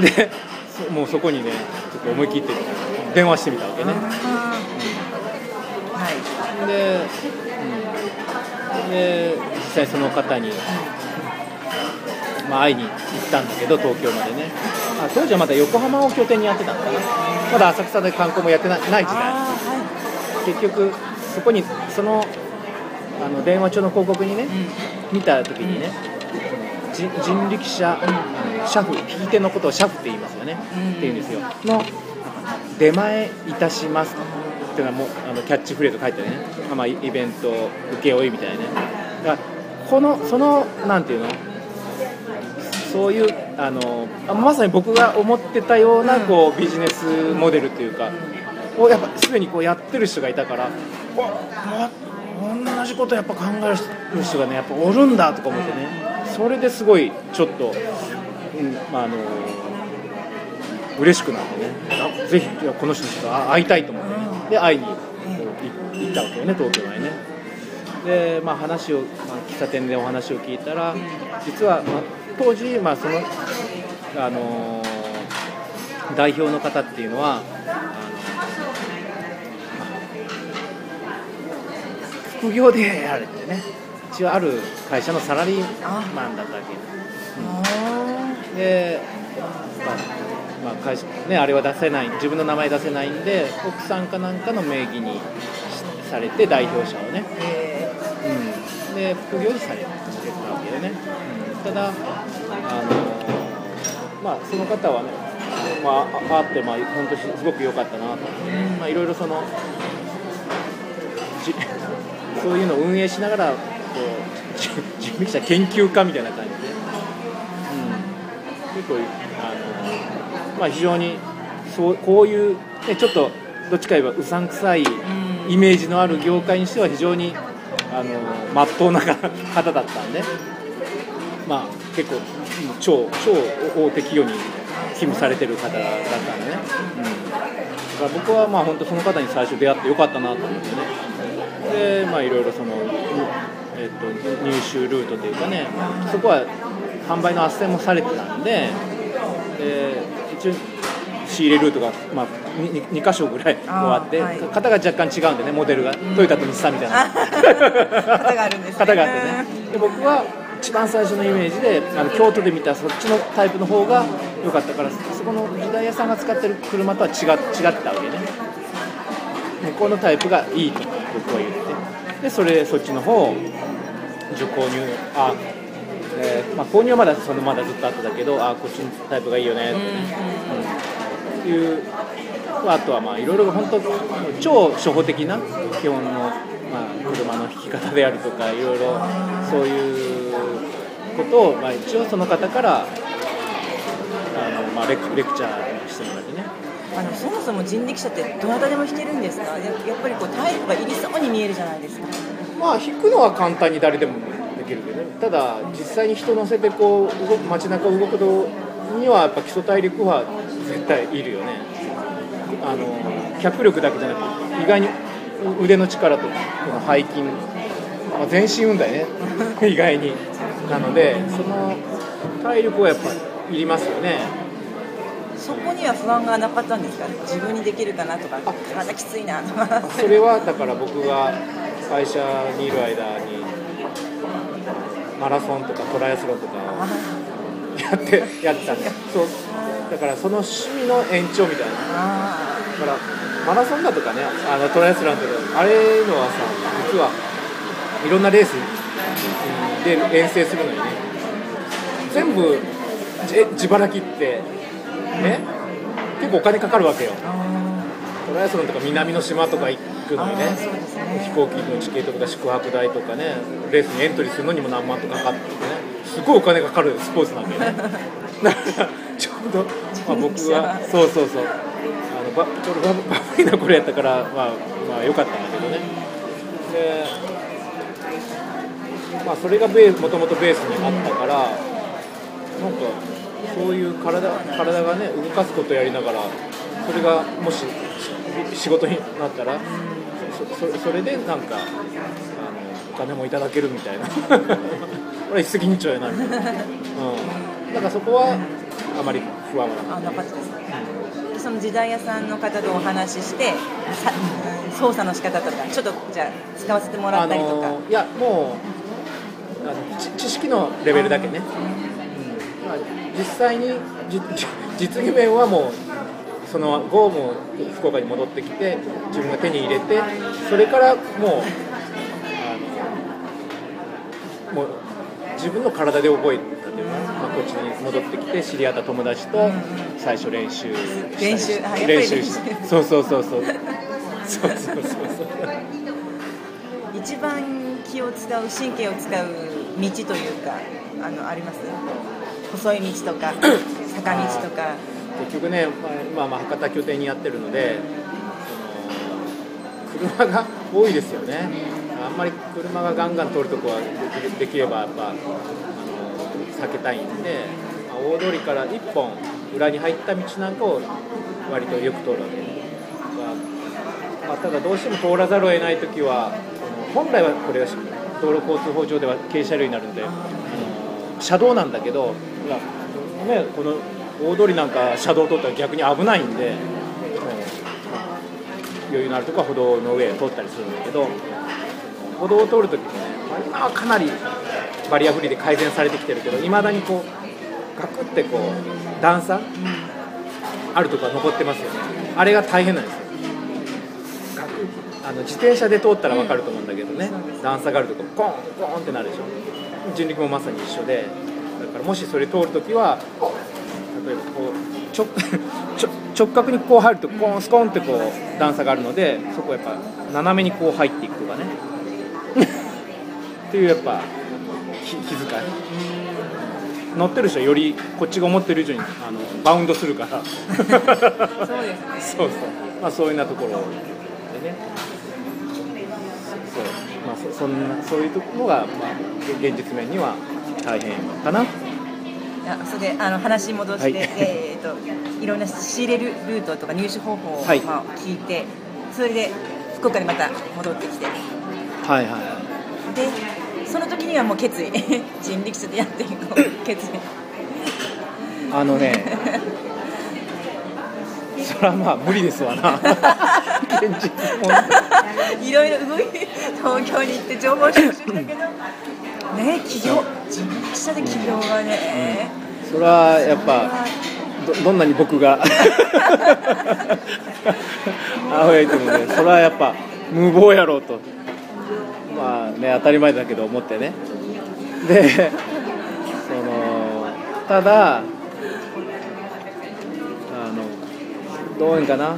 でそもうそこにねちょっと思い切って電話してみたわけね。いはい。で,、うん、で実際その方に、まあ、会いに行ったんだけど東京までね。あ当時はまだ横浜を拠点にやってたのかな。まだ浅草で観光もやってなない時代。あ結局そこにそのあの電話帳の広告にねーはい、見た時にね、じ人力車、車夫引き手のことを車夫って言いますよね、うん。っていうんですよ。の出前いたしますっていうのはもうあのキャッチフレーズ書いてあるね、まあ、イベント請負みたいなね。だからこのそのなんていうの？そういうあのあまさに僕が思ってたようなこうビジネスモデルっていうかをやっぱすでにこうやってる人がいたから同じことやっぱ考える人がねやっぱおるんだとか思ってね。それですごいちょっと、うんまあ、あの嬉しくなってね。あぜひこの人に会いたいと思ってね。で会いに行ったわけよね東京までねで、まあ、話を、まあ、喫茶店でお話を聞いたら実は、まあ、当時、まあ、その、あのー代表の方っていうのはあのまあ副業でやられてね一応ある会社のサラリーマンだったわけ。あで、まあ、まあ会社ね、あれは出せない自分の名前出せないんで奥さんかなんかの名義にされて代表者をね、で副業されてたわけでね、うん、ただあのまあその方はねまあ、ああって、まあ、本当にすごく良かったなと、まあ、いろいろそのじ そういうのを運営しながらこうじ人力車研究家みたいな感じで、うん、結構あの、まあ、非常にそうこういう、ね、ちょっとどっちか言えばうさんくさいイメージのある業界にしては非常にあの真っ当な方だったんで、まあ、結構超超大手企業に勤務されてる方だったんでね、うん、だから僕はまあ本当その方に最初出会ってよかったなと思ってね。でまあいろいろその、えっと入手ルートというかねそこは販売の斡旋もされてたんでで一応仕入れルートが、まあ、2, 2箇所ぐらいこうあって、はい。型が若干違うんでねモデルが、トヨタと日産みたいな 型があるんですね。型があってね。で僕は一番最初のイメージであの京都で見たそっちのタイプの方が良かったからそこの時代屋さんが使ってる車とは違違ったわけね。向こうのタイプがいいと僕は言って。でそれそっちの方を一応購入あ、えーまあ、購入はまだそのまだずっと後だけどあこっちのタイプがいいよね。って、うん。いうあとはまあいろいろ本当超初歩的な基本の、まあ、車の引き方であるとかいろいろそういうことを、まあ、一応その方からあの、まあ、レクレクチャーしてもらってね。あのそもそも人力車ってどなたでも弾けるんですか？ややっぱりこうタイプがいりそうに見えるじゃないですか。まあ引くのは簡単に誰でもできるけどね。ただ実際に人乗せてこう動く街中を動くのにはやっぱ基礎体力は絶対いるよね。あの脚力だけじゃなく意外に腕の力とこの背筋、まあ、全身運動ね 意外に。なのでその体力はやっぱいりますよね。そこには不安がなかったんですか？自分にできるかなとか体きついなとか。それはだから僕が会社にいる間にマラソンとかトライアスロンとかをやってやってたんでそうだからその趣味の延長みたいな。あだからマラソンだとかねあのトライアスロンとかあれのはさ実はいろんなレースで遠征するのにね。全部じ自腹切ってね結構お金かかるわけよ。トライアスロンとか南の島とか行くのにねね。飛行機のチケットとか宿泊代とかねレースにエントリーするのにも何万とかかかっててね。すごいお金かかるスポーツなんだよね。だからちょうど、まあ、僕はそうそうそう。あのばちょうどバブバブリーな頃やったからまあまあ良かったんだけどね。でまあそれがベーもともとベースにあったからなんかそういう体体がね動かすことやりながらそれがもしし仕事になったらそそそれでなんかあのお金もいただけるみたいな。これ一石二鳥やな。みたいな、うん、だからそこはあまり不安はなかった。ですでその時代屋さんの方とお話しして操作の仕方とかちょっとじゃあ使わせてもたらったりとか、あのいやもうあの知知識のレベルだけね、うん。まあ、実際に 実技面はもうその後も福岡に戻ってきて自分が手に入れてそれからもうもう自分の体で覚えて、まあ、こっちに戻ってきて知り合った友達と最初練習した練習。練習。してそうそうそうそう。そうそうそうそう。一番気を使う神経を使う道というかあのあります？細い道とか 坂道とか。結局ね、まあ、まあ博多拠点にやってるので、車が多いですよね、あんまり車がガンガン通るとこはできればやっぱ避けたいんで、まあ大通りから1本裏に入った道なんかを割とよく通るわけ。で、まあ、ただどうしても通らざるを得ない時は本来はこれが道路交通法上では軽車両になるのであの車道なんだけど、ね、この大通りなんか車道通ったら逆に危ないんで、うんまあ余裕のあるとこは歩道の上を通ったりするんだけど歩道を通るときもね、まあ今はかなりバリアフリーで改善されてきてるけどいまだにこうガクってこう段差？あるところが残ってますよね。あれが大変なんですよ。あの自転車で通ったら分かると思うんだけどね、段差があるとこコーンコーンってなるでしょ。人力もまさに一緒で。だからもしそれ通るときは例えばこう ちょ直角にこう入るとコーンスコーンってこう段差があるのでそこをやっぱ斜めにこう入っていくとかね。っていうやっぱ気気遣い。乗ってる人はよりこっちが思ってる以上にあのバウンドするから。そうですね。そうそう。まあそういうなところでね。そう。まあそそんなそういうところがまあ現実面には大変かな。いやそれであの話に戻して、はい。えー、といろんな仕入れるルートとか入手方法を、はい。まあ、聞いてそれで福岡にまた戻ってきて。はいはいはい。でその時にはもう決意。人力車でやっていこう。決意。あのね。それはまあ無理ですわな。現実いろいろ動いて東京に行って情報収集したけど。ね起業。人力車で起業はね、それはやっぱどどんなに僕が。アウェイともねそれはやっぱ無謀やろうとまあね当たり前だけど思ってね。でそのただあのどういうんかな。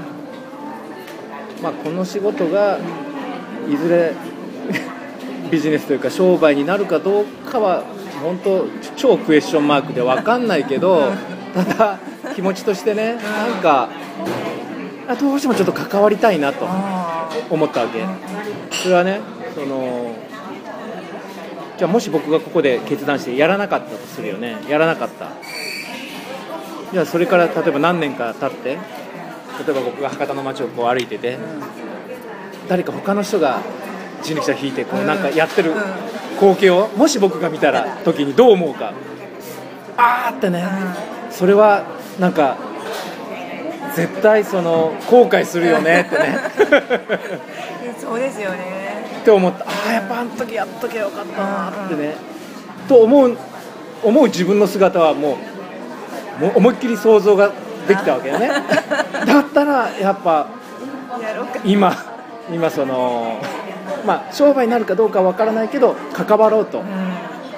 まあこの仕事がいずれ ビジネスというか商売になるかどうかは本当超クエスチョンマークで分かんないけどただ気持ちとしてねなんかどうしてもちょっと関わりたいなと思ったわけ。それはねそのじゃあもし僕がここで決断してやらなかったとするよね。やらなかった。じゃあそれから例えば何年か経って例えば僕が博多の街をこう歩いてて誰か他の人が人力車引いてこうなんかやってるうん。光景をもし僕が見たら時にどう思うか。あーってね。それはなんか絶対その後悔するよねってね。ーそうですよねって思った。ああやっぱあの時やっとけばよかったなってね。と思う思う自分の姿はもうもう思いっきり想像ができたわけよね。だったらやっぱ今今そのまあ商売になるかどうかは分からないけど関わろうと。うん。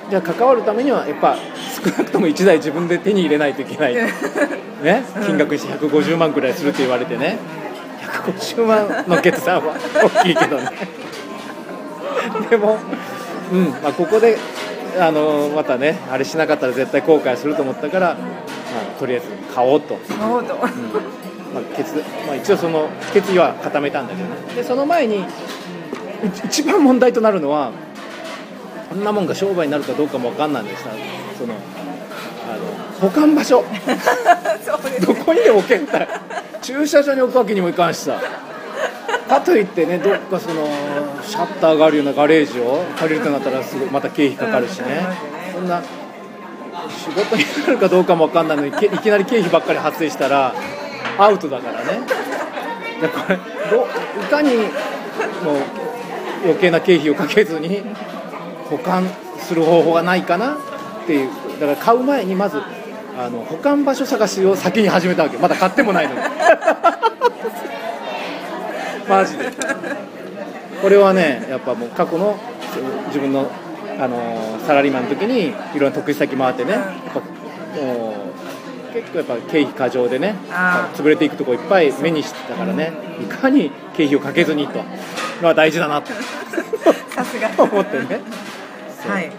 じゃあ関わるためにはやっぱ少なくとも1台自分で手に入れないといけない。ね？金額にして150万くらいするって言われてね。150万の決断は大きいけどね でも、うんまあ、ここであのまたねあれしなかったら絶対後悔すると思ったから、まあ、とりあえず買おうと、そうと。まあ決まあ、一応その決意は固めたんだけどね。でその前に一一番問題となるのはこんなもんが商売になるかどうかも分かんないんでさそのあの保管場所。そうですどこにでも置けんだよ駐車場に置くわけにもいかんしさかといってねどっかそのシャッターがあるようなガレージを借りるとなったらすごいまた経費かかるしね。そんな仕事になるかどうかも分かんないのにいきなり経費ばっかり発生したらアウトだからね。でこれどいかにもう余計な経費をかけずに保管する方法がないかなっていう。だから買う前にまずあの保管場所探しを先に始めたわけ。まだ買ってもないのに。マジで。これはねやっぱもう過去の自分の、あのーサラリーマンの時にいろんな得意先回ってねやっぱもう結構やっぱ経費過剰でねあ潰れていくとこいっぱい目にしてたからねいかに経費をかけずにとのは大事だなと。さすが。思ってね。はい。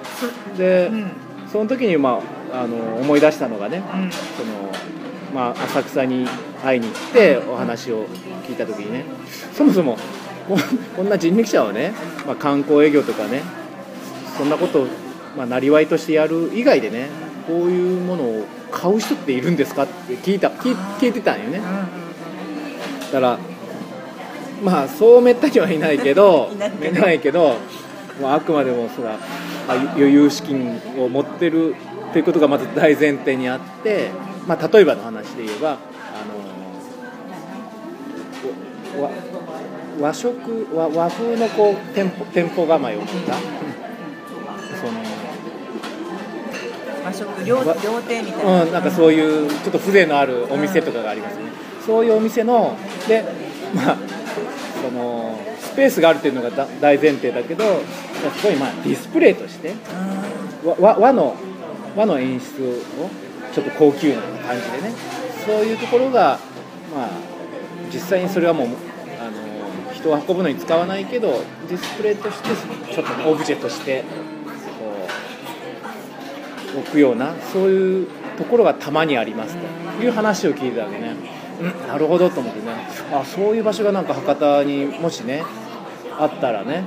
で、うん。その時に、まあ、あの思い出したのがねうん。その、まあ、浅草に会いに行ってお話を聞いた時にねそもそもこんな人力車をね、まあ、観光営業とかねそんなことを、まあ、なりわいとしてやる以外でねこういうものを買う人っているんですかって聞いた聞い聞いてたんよね。だからまあそうめったにはいないけど いないけど。ないけど、まあ、あくまでもそらあ余裕資金を持ってるということがまず大前提にあって、まあ、例えばの話で言えばあのわ和食和和風のこう店舗店舗構えを持った。その和食食料わ料亭みたいな、うん、なんかそういうちょっと風情のあるお店とかがありますよね、そういうお店のでまあそのスペースがあるっていうのがだ大前提だけどそこにまあディスプレイとしてわ和和の和の演出をちょっと高級な感じでね。そういうところがまあ実際にそれはもうあの人を運ぶのに使わないけどディスプレイとしてちょっとオブジェとしてこう置くようなそういうところがたまにありますという話を聞いたわけね、うん、なるほどと思ってね。あそういう場所がなんか博多にもしねあったらね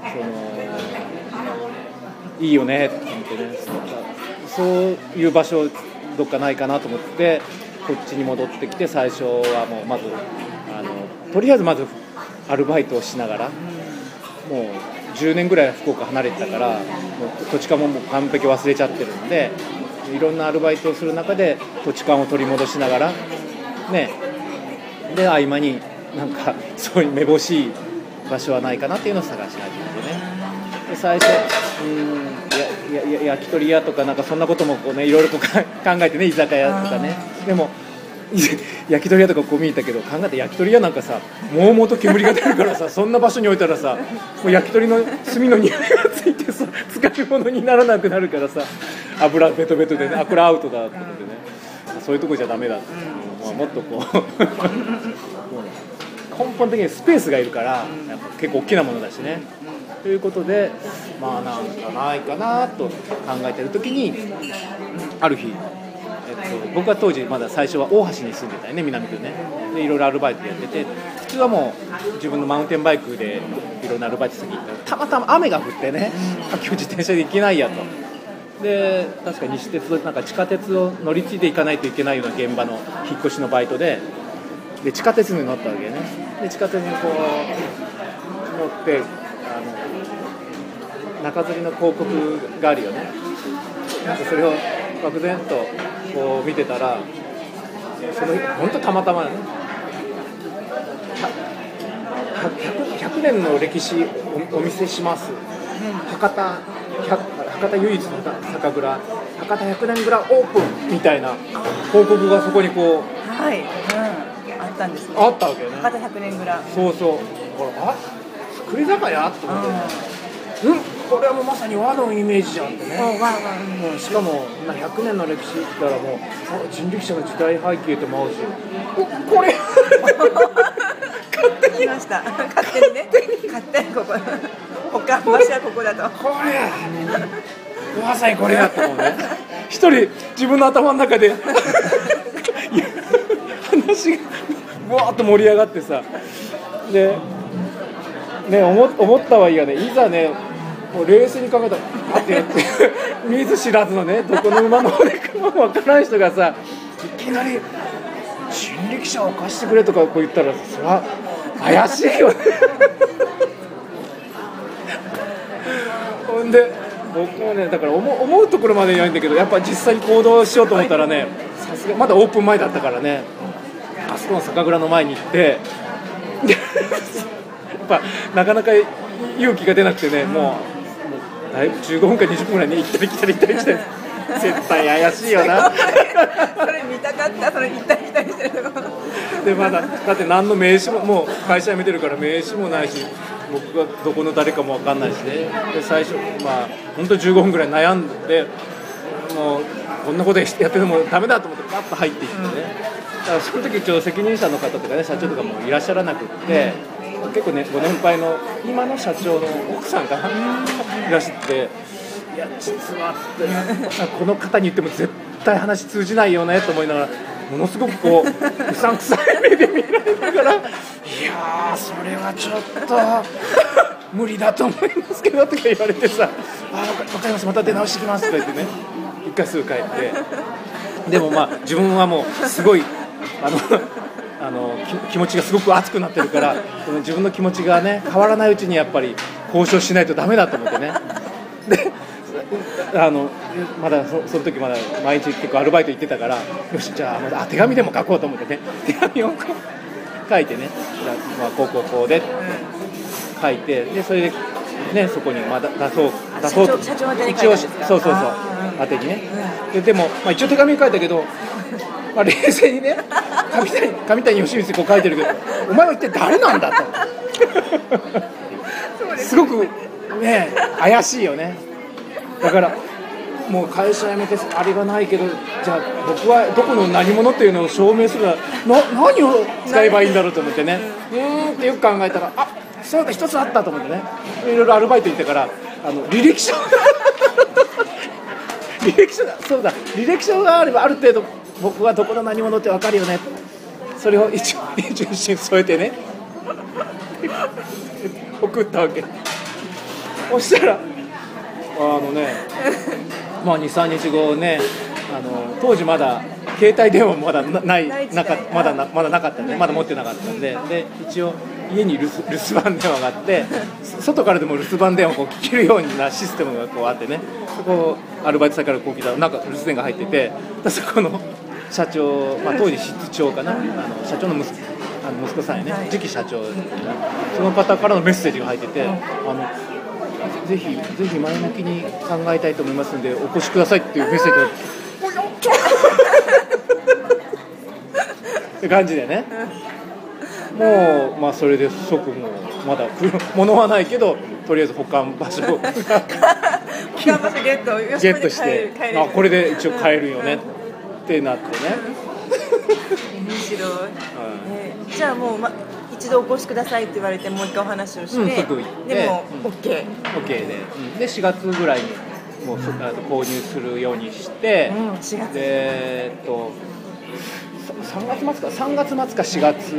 そのいいよねと思ってね。そういう場所どっかないかなと思ってこっちに戻ってきて最初はもうまずあのとりあえずまずアルバイトをしながらもう10年ぐらい福岡離れてたからもう土地勘ももう完璧忘れちゃってるんでいろんなアルバイトをする中で土地勘を取り戻しながらねで合間になんかそういうめぼしい場所はないかなっていうのを探し始めてね。で最初うん焼き鳥屋とかなんかそんなこともこうねいろいろこうか 考えてね居酒屋とかね。でもい焼き鳥屋とかこう見たけど考えて焼き鳥屋なんかさもうもと煙が出るからさ そんな場所に置いたらさもう焼き鳥の炭の匂いがついてさ使い物にならなくなるからさ油ベトベトでねあこれアウトだってことでねそういうとこじゃダメだって、まあ、もっとこう。根本的にスペースがいるからやっぱ結構大きなものだしねということでまあなんかないかなと考えてる時にある日、えっと、僕は当時まだ最初は大橋に住んでたよね南区ね。でいろいろアルバイトやってて普通はもう自分のマウンテンバイクでいろんなアルバイト先行った。らたまたま雨が降ってね今日自転車で行けないやと。で確か西鉄なんか地下鉄を乗り継いでいかないといけないような現場の引っ越しのバイトで。で地下鉄に乗ったわけね。で地下鉄にこう乗って中吊りの広告があるよね。なんかそれを漠然とこう見てたらその本当たまたまね 100, 100, 年の歴史おお見せします。博多博多唯一の酒蔵。博多100年蔵オープンみたいな広告がそこにこうはい、うん、あったんですね。あったわけよね。博多100年蔵。そうそう。だからあ作り酒屋？と思って。うんこれはもうまさに和のイメージじゃんってね。うんしかもな100年の歴史って言ったらもうあ人力車の時代背景とも合うし。おこれ。来ました。勝手にね。勝手にここ。他場所はここだと。これ。まさにこれやったもんね。一人自分の頭の中で。話がわーっと盛り上がってさ。でね思思ったはいいがねいざねもう冷静に考えたらパッてやって。見ず知らずのねどこの馬の骨かもわからない人がさいきなり「人力車を貸してくれ」とかこう言ったらそれは怪しいよね。ほんで僕もねだから思う思うところまで言わないんだけどやっぱ実際に行動しようと思ったらねさすがまだオープン前だったからねあそこの酒蔵の前に行ってやっぱなかなか勇気が出なくてねもう15分か20分ぐらいね行ったり来たり行ったり来たり絶対怪しいよな。それ見たかったそれ行ったり来たりしてるとこでまだだって何の名刺ももう会社辞めてるから名刺もないし僕がどこの誰かも分かんないしね。で最初まあ本当15分ぐらい悩んでもうこんなことやっててもダメだと思ってパッと入っていってね、だからその時ちょうど責任者の方とかね社長とかもいらっしゃらなくって、結構ねご年配の今の社長の奥さんがいらっしゃっていや実はってこの方に言っても絶対話通じないよねと思いながらものすごくこううさんくさい目で見られながらいやそれはちょっと無理だと思いますけどとか言われてさ「あわかかりますまた出直してきます」とか言ってね一回すぐ帰って。でもまあ自分はもうすごいあのあのき気持ちがすごく熱くなってるから 自分の気持ちがね変わらないうちにやっぱり交渉しないとダメだと思ってね。で あのまだそその時まだ毎日結構アルバイト行ってたからよしじゃあまだあ手紙でも書こうと思ってね。手紙を書いてね。じゃあまあこうこうこうで。書いてでそれでねそこにまだ出そう出そうと。一応そうそうそうあ宛てにね。ででも、まあ、一応手紙書いたけど、まあ、冷静にね。上谷上谷義光こう書いてるけどお前は一体誰なんだと。すごくね怪しいよね。だからもう会社辞めてあれがないけどじゃあ僕はどこの何者っていうのを証明するな何を使えばいいんだろうと思ってね。うーんってよく考えたらあそうだ一つあったと思ってね。いろいろアルバイト行ってからあの履歴書履歴書だそうだ履歴書があればある程度僕はどこの何者って分かるよね。それを一応一応一瞬添えてね。送ったわけ。そしたらあのねまあ23日後ねあの当時まだ携帯電話もまだなないなかまだなまだなかったん。でまだ持ってなかったんで。で一応家に留守留守番電話があってそ外からでも留守番電話を聞けるようなシステムがこうあってね。そこアルバイト先からこう来たらなんか留守電が入っててでそこの社長、まあ、当時室長かな。あの社長の息子あの息子さんやね。はい。次期社長その方からのメッセージが入っててあのぜひぜひ前向きに考えたいと思いますのでお越しくださいっていうメッセージが。って感じでね。もうまあそれで即もうまだ来るものはないけどとりあえず保管場所を 保管場所ゲット。ゲットして帰る帰る。あこれで一応買えるよねってなってね、面白い、うんえーじゃあもう、ま、一度お越しくださいって言われてもう一回お話をして、うんでも、うん。OK で、うん。で4月ぐらいにもうそあの購入するようにして、うん4月。でえっとさ3月末か。3月末か4月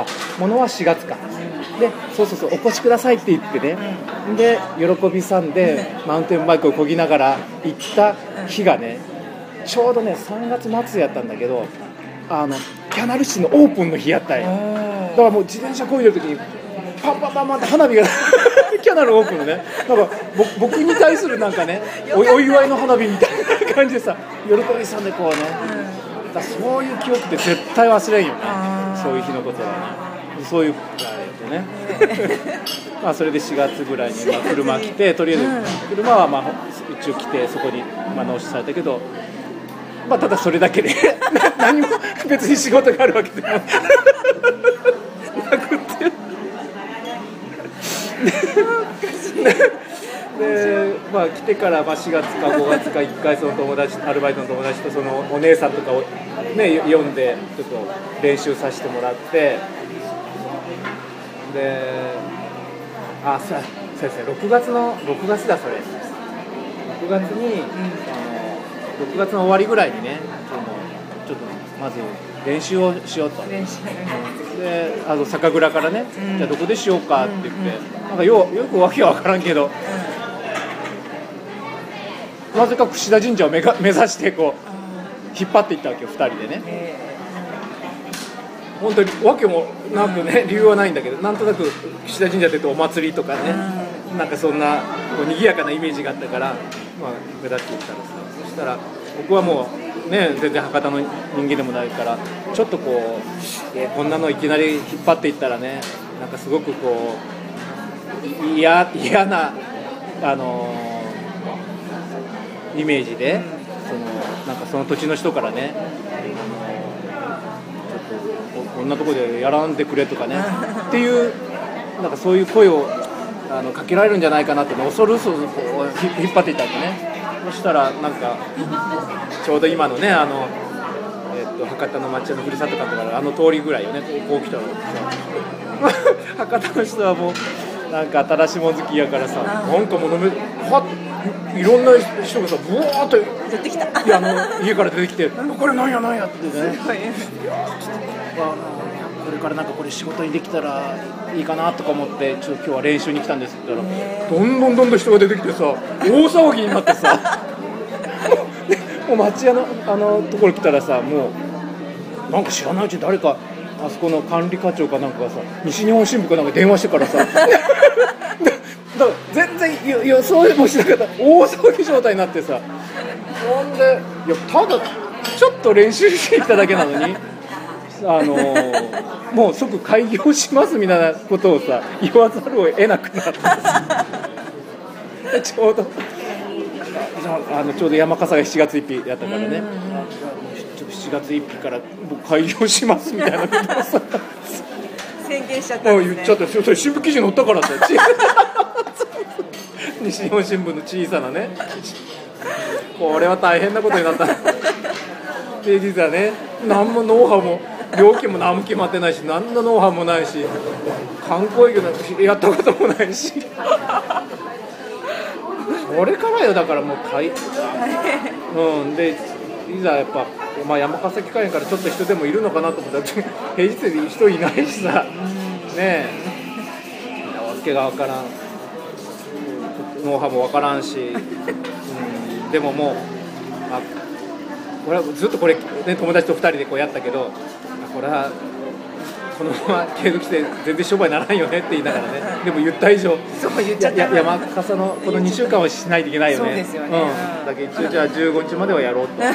あ物は4月か。でそうそうそうお越しくださいって言ってね、で喜びさんでマウンテンバイクをこぎながら行った日がねちょうどね3月末やったんだけどあのキャナル市のオープンの日やったんや。だからもう自転車こいでる時にパンパンパンパンって花火が キャナルオープンのね。なんかぼ僕に対するなんかねおお祝いの花火みたいな感じでさ喜びさんでこうね。だからそういう記憶って絶対忘れんよねそういう日のことはねそういうあれとね。まあそれで4月ぐらいにまあ車来てとりあえず車はまあ一応来てそこにまあ納車されたけどまあただそれだけで 何も別に仕事があるわけでもなくて。でまあ来てからまあ4月か5月か1回その友達アルバイトの友達とそのお姉さんとかをね読んでちょっと練習させてもらってであさそうですね6月の6月だそれ。6月に、あの6月の終わりぐらいにねちょっとまず練習をしようと。であの酒蔵からね、じゃあどこでしようかって言って、なんかよよくわけは分からんけど、なぜか櫛田神社を目が 目指してこう引っ張っていったわけよ2人でね。え本当にわけもなくね、理由はないんだけどなんとなく櫛田神社ってとお祭りとかね、なんかそんなこう賑やかなイメージがあったから、まあ、目立っていったらさそしたら僕はもうね全然博多の人間でもないからちょっとこう、えーこんなのいきなり引っ張っていったらねなんかすごくこう嫌なあのーイメージで、そのなんかその土地の人からねちょっとこんなとこでやらんでくれとかねっていうなんかそういう声をあのかけられるんじゃないかなって恐る恐るこう引っ張っていったんでね。そしたらなんかちょうど今のねあの、えっと博多の町屋のふるさと館とかあの通りぐらいをねこう来たらさ 博多の人はもうなんか新しいもの好きやからさなんかもう飲めはっいろんな人がさブワーっとー、出てきた。いやあの家から出てきて「これなんやなんや」って。ねはい。あこれからなんかこれ仕事にできたらいいかなとか思ってちょっと今日は練習に来たんです。って言ったらどんどんどんどん人が出てきてさ大騒ぎになってさ。でもう町屋のあのところ来たらさもうなんか知らないうちに誰かあそこの管理課長かなんかがさ西日本新聞かなんか電話してからさ。で だから全然予予想もしなかった。大騒ぎ状態になってさ。ほんで？いやただちょっと練習してきただけなのにあのーもう即開業しますみたいなことをさ言わざるを得なくなってさ ちょうどあのちょうど山笠が7月1日やったからね、ちょっと7月1日から僕開業しますみたいなことをさ宣言しちゃったもんですね。う言っちゃった。それ新聞記事載ったからって。西日本新聞の小さなね。これは大変なことになった。で実はね何もノウハウも料金も何も決まってないし何のノウハウもないし観光営業なんかやったこともないし。それからよだからもう 大うんでいざやっぱ、まあ、山笠機会からちょっと人でもいるのかなと思ったら 平日で人いないしさ。ねえ。わけが分からん。ノウハウも分からんし、うん、でももうあこれはずっとこれ、ね、友達と2人でこうやったけどこれはこのまま継続して全然商売にならんよねって言いながらね。でも言った以上そう言っちゃった。山笠のこの2週間はしないといけないよね。そうですよね。うん、だけど一応じゃあ15日まではやろうと。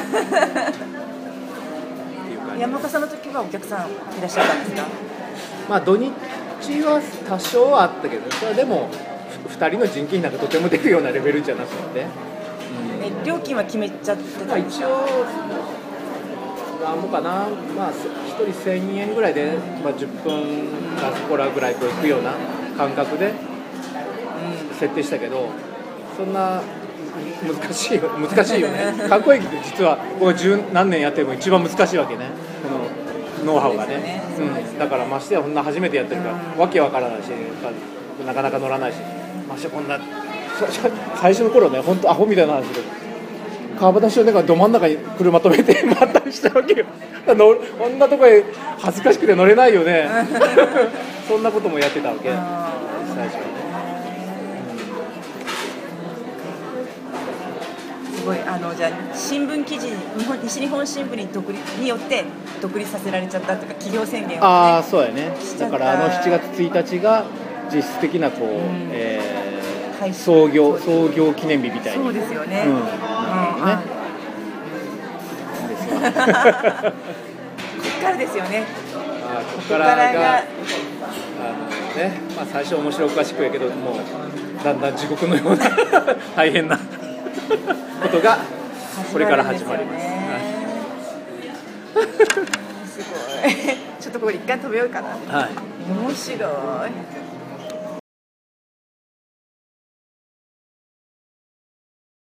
山笠の時はお客さんいらっしゃったんですか？まあ土日は多少はあったけどそれはでも2人の人件費なんかとても出るようなレベルじゃなくて、え料金は決めちゃってまあ、たんですか？一応なんぼかな、まあ、1人1000円ぐらいで、まあ、10分かそこらぐらいこう行くような感覚で設定したけどそんな難しいよ難しいよね。観光駅って実は僕は十何年やっても一番難しいわけね。このノウハウがね。そうん、だからましてやこんな初めてやってるから、わけわからないしなかなか乗らないし。ましてやこんなそ最初の頃ね本当アホみたいな話で川端少年がど真ん中に車止めて待 ったりしたわけよ乗るこんなとこへ恥ずかしくて乗れないよね。そんなこともやってたわけ。最あ初はねーすごいあのじゃあ新聞記事に日本西日本新聞に独立によって独立させられちゃったとか企業宣言を、ね、ああそうやね。だからあの7月1日が実質的なこう、ん。えー、創業創業記念日みたいに。そうですよね、うん。うん。なるあほどねですよこっからですよね。あーここからががあのね、まあ、最初面白おかしくやけどもうだんだん地獄のような 大変なことがこれから始まります。すごい。ちょっとこれ一回止めようかな。はい。面白い